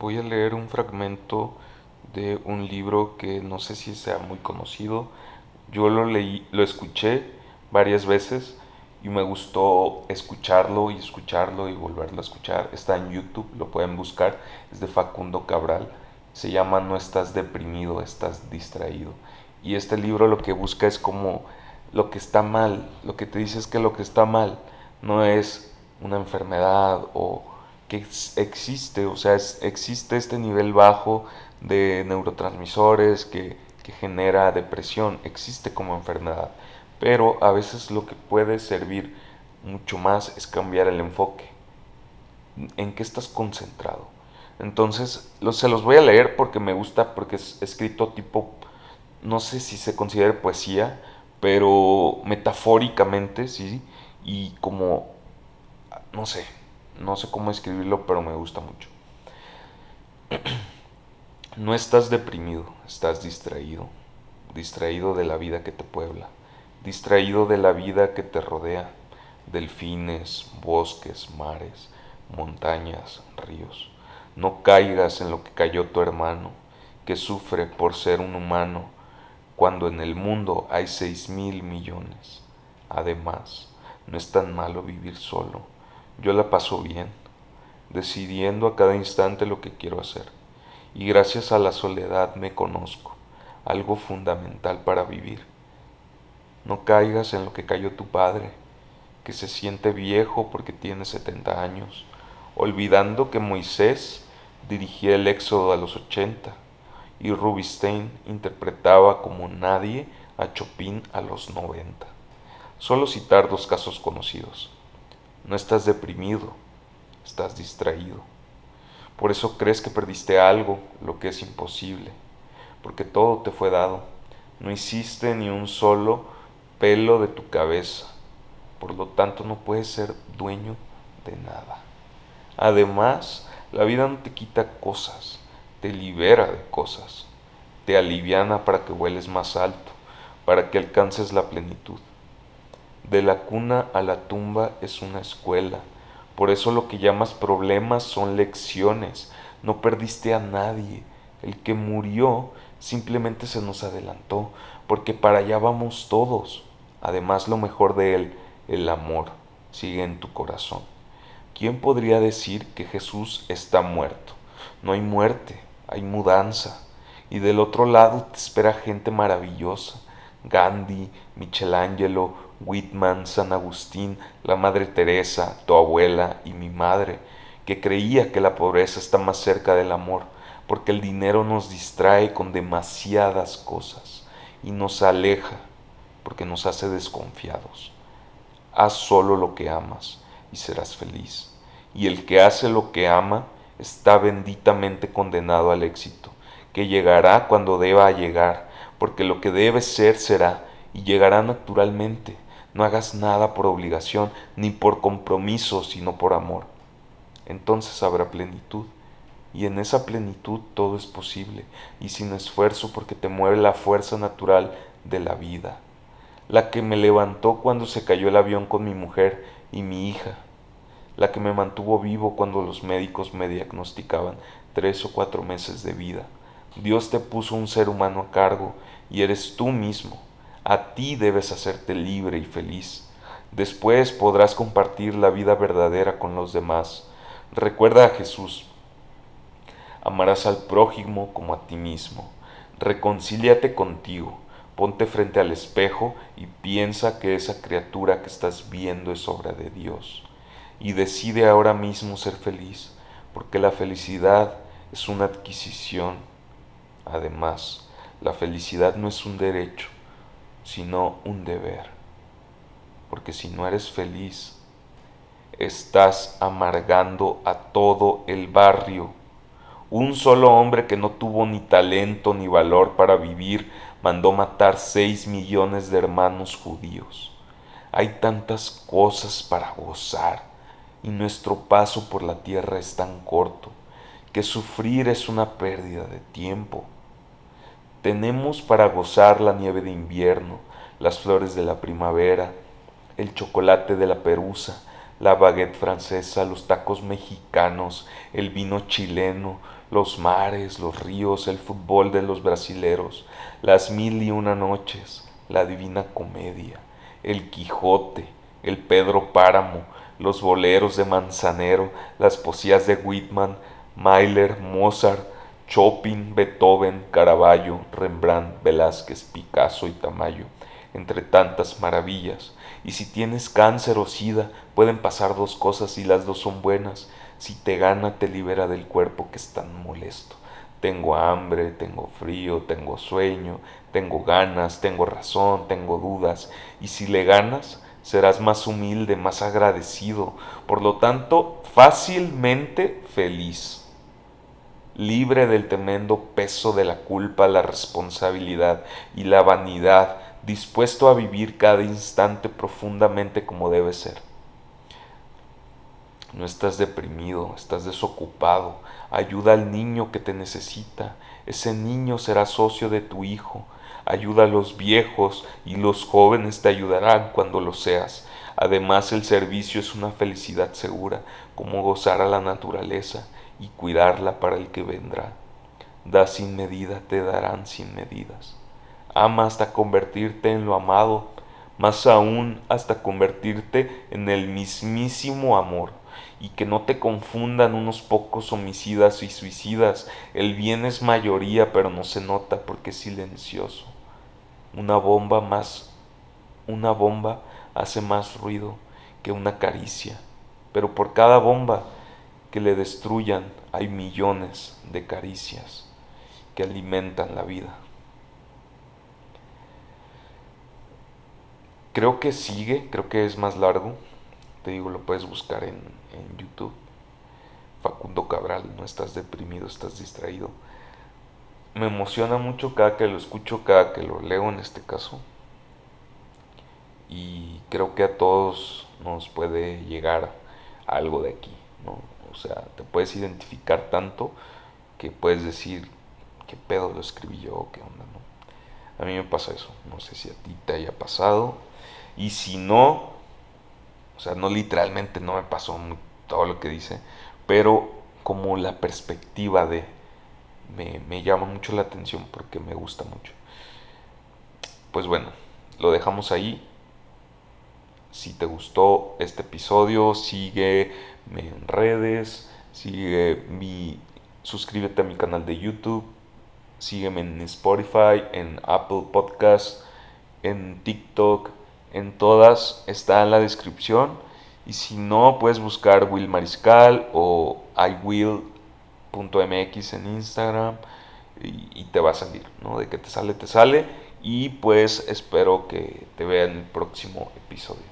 voy a leer un fragmento de un libro que no sé si sea muy conocido. Yo lo leí, lo escuché varias veces y me gustó escucharlo y escucharlo y volverlo a escuchar. Está en YouTube, lo pueden buscar. Es de Facundo Cabral. Se llama No estás deprimido, estás distraído. Y este libro lo que busca es como lo que está mal. Lo que te dice es que lo que está mal no es una enfermedad o que existe, o sea, existe este nivel bajo de neurotransmisores que, que genera depresión, existe como enfermedad, pero a veces lo que puede servir mucho más es cambiar el enfoque. ¿En qué estás concentrado? Entonces, se los voy a leer porque me gusta, porque es escrito tipo, no sé si se considera poesía, pero metafóricamente, sí, y como, no sé, no sé cómo escribirlo, pero me gusta mucho. No estás deprimido, estás distraído, distraído de la vida que te puebla, distraído de la vida que te rodea, delfines, bosques, mares, montañas, ríos. No caigas en lo que cayó tu hermano, que sufre por ser un humano, cuando en el mundo hay seis mil millones. Además, no es tan malo vivir solo yo la paso bien, decidiendo a cada instante lo que quiero hacer. Y gracias a la soledad me conozco, algo fundamental para vivir. No caigas en lo que cayó tu padre, que se siente viejo porque tiene 70 años, olvidando que Moisés dirigía el éxodo a los 80 y Rubinstein interpretaba como nadie a Chopin a los 90. Solo citar dos casos conocidos. No estás deprimido, estás distraído. Por eso crees que perdiste algo, lo que es imposible, porque todo te fue dado. No hiciste ni un solo pelo de tu cabeza, por lo tanto no puedes ser dueño de nada. Además, la vida no te quita cosas, te libera de cosas, te aliviana para que vueles más alto, para que alcances la plenitud. De la cuna a la tumba es una escuela. Por eso lo que llamas problemas son lecciones. No perdiste a nadie. El que murió simplemente se nos adelantó, porque para allá vamos todos. Además lo mejor de él, el amor, sigue en tu corazón. ¿Quién podría decir que Jesús está muerto? No hay muerte, hay mudanza. Y del otro lado te espera gente maravillosa. Gandhi, Michelangelo, Whitman, San Agustín, la Madre Teresa, tu abuela y mi madre, que creía que la pobreza está más cerca del amor, porque el dinero nos distrae con demasiadas cosas y nos aleja, porque nos hace desconfiados. Haz solo lo que amas y serás feliz. Y el que hace lo que ama está benditamente condenado al éxito, que llegará cuando deba llegar, porque lo que debe ser será y llegará naturalmente no hagas nada por obligación ni por compromiso, sino por amor. Entonces habrá plenitud. Y en esa plenitud todo es posible y sin esfuerzo porque te mueve la fuerza natural de la vida. La que me levantó cuando se cayó el avión con mi mujer y mi hija. La que me mantuvo vivo cuando los médicos me diagnosticaban tres o cuatro meses de vida. Dios te puso un ser humano a cargo y eres tú mismo a ti debes hacerte libre y feliz. Después podrás compartir la vida verdadera con los demás. Recuerda a Jesús. Amarás al prójimo como a ti mismo. Reconcíliate contigo. Ponte frente al espejo y piensa que esa criatura que estás viendo es obra de Dios. Y decide ahora mismo ser feliz, porque la felicidad es una adquisición. Además, la felicidad no es un derecho, sino un deber. Porque si no eres feliz, estás amargando a todo el barrio. Un solo hombre que no tuvo ni talento ni valor para vivir mandó matar seis millones de hermanos judíos. Hay tantas cosas para gozar y nuestro paso por la tierra es tan corto que sufrir es una pérdida de tiempo. Tenemos para gozar la nieve de invierno, las flores de la primavera, el chocolate de la perusa, la baguette francesa, los tacos mexicanos, el vino chileno, los mares, los ríos, el fútbol de los brasileros, las mil y una noches, la divina comedia, el Quijote, el Pedro Páramo, los boleros de Manzanero, las poesías de Whitman, Mailer, Mozart, Chopin, Beethoven, Caravaggio, Rembrandt, Velázquez, Picasso y Tamayo, entre tantas maravillas. Y si tienes cáncer o sida, pueden pasar dos cosas y las dos son buenas. Si te gana, te libera del cuerpo que es tan molesto. Tengo hambre, tengo frío, tengo sueño, tengo ganas, tengo razón, tengo dudas. Y si le ganas, serás más humilde, más agradecido, por lo tanto, fácilmente feliz, libre del tremendo peso de la culpa, la responsabilidad y la vanidad, dispuesto a vivir cada instante profundamente como debe ser. No estás deprimido, estás desocupado. Ayuda al niño que te necesita. Ese niño será socio de tu hijo ayuda a los viejos y los jóvenes te ayudarán cuando lo seas. Además el servicio es una felicidad segura, como gozar a la naturaleza y cuidarla para el que vendrá. Da sin medida, te darán sin medidas. Ama hasta convertirte en lo amado, más aún hasta convertirte en el mismísimo amor y que no te confundan unos pocos homicidas y suicidas. El bien es mayoría, pero no se nota porque es silencioso. Una bomba más, una bomba hace más ruido que una caricia, pero por cada bomba que le destruyan hay millones de caricias que alimentan la vida. Creo que sigue, creo que es más largo. Te digo, lo puedes buscar en, en YouTube. Facundo Cabral, no estás deprimido, estás distraído me emociona mucho cada que lo escucho, cada que lo leo en este caso. Y creo que a todos nos puede llegar algo de aquí, ¿no? O sea, te puedes identificar tanto que puedes decir, ¿qué pedo lo escribí yo? ¿Qué onda, no? A mí me pasa eso, no sé si a ti te haya pasado. Y si no, o sea, no literalmente no me pasó todo lo que dice, pero como la perspectiva de me, llama mucho la atención porque me gusta mucho. Pues bueno, lo dejamos ahí. Si te gustó este episodio, sígueme en redes, sigue mi, suscríbete a mi canal de YouTube, sígueme en Spotify, en Apple Podcast, en TikTok, en todas está en la descripción. Y si no, puedes buscar Will Mariscal o I Will .mx en Instagram y, te va a salir, ¿no? De que te sale, te sale. Y pues espero que te vea en el próximo episodio.